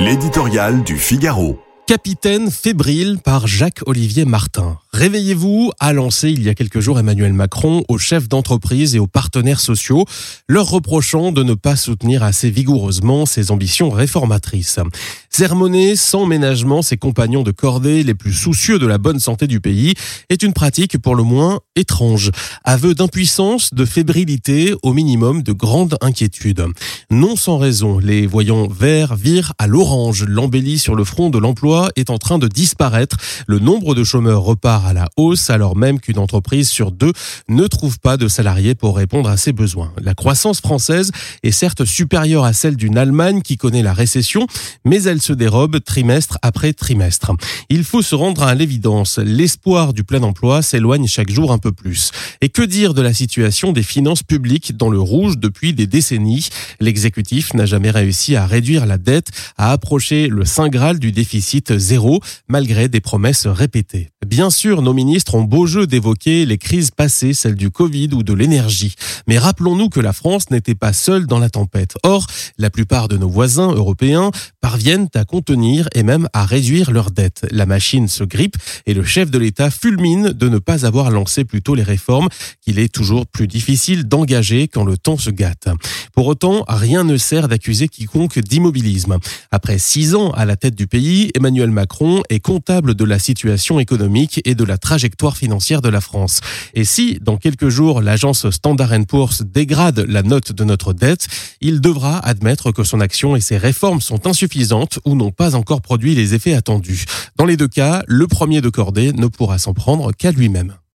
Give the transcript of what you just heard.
L'éditorial du Figaro. Capitaine fébrile par Jacques-Olivier Martin. Réveillez-vous, a lancé il y a quelques jours Emmanuel Macron aux chefs d'entreprise et aux partenaires sociaux, leur reprochant de ne pas soutenir assez vigoureusement ses ambitions réformatrices. Sermonner sans ménagement ses compagnons de cordée les plus soucieux de la bonne santé du pays est une pratique pour le moins étrange. Aveu d'impuissance, de fébrilité, au minimum de grande inquiétude. Non sans raison, les voyants verts virent à l'orange. L'embellie sur le front de l'emploi est en train de disparaître. Le nombre de chômeurs repart à la hausse alors même qu'une entreprise sur deux ne trouve pas de salariés pour répondre à ses besoins. La croissance française est certes supérieure à celle d'une Allemagne qui connaît la récession, mais elle se dérobe trimestre après trimestre. Il faut se rendre à l'évidence, l'espoir du plein emploi s'éloigne chaque jour un peu plus. Et que dire de la situation des finances publiques dans le rouge depuis des décennies? L'exécutif n'a jamais réussi à réduire la dette, à approcher le saint graal du déficit zéro, malgré des promesses répétées. Bien sûr, nos ministres ont beau jeu d'évoquer les crises passées, celles du Covid ou de l'énergie. Mais rappelons-nous que la France n'était pas seule dans la tempête. Or, la plupart de nos voisins européens parviennent à contenir et même à réduire leurs dettes. La machine se grippe et le chef de l'État fulmine de ne pas avoir lancé plus tôt les réformes qu'il est toujours plus difficile d'engager quand le temps se gâte. Pour autant, rien ne sert d'accuser quiconque d'immobilisme. Après six ans à la tête du pays, Emmanuel Macron est comptable de la situation économique et la trajectoire financière de la France. Et si, dans quelques jours, l'agence Standard Poor's dégrade la note de notre dette, il devra admettre que son action et ses réformes sont insuffisantes ou n'ont pas encore produit les effets attendus. Dans les deux cas, le premier de cordée ne pourra s'en prendre qu'à lui-même.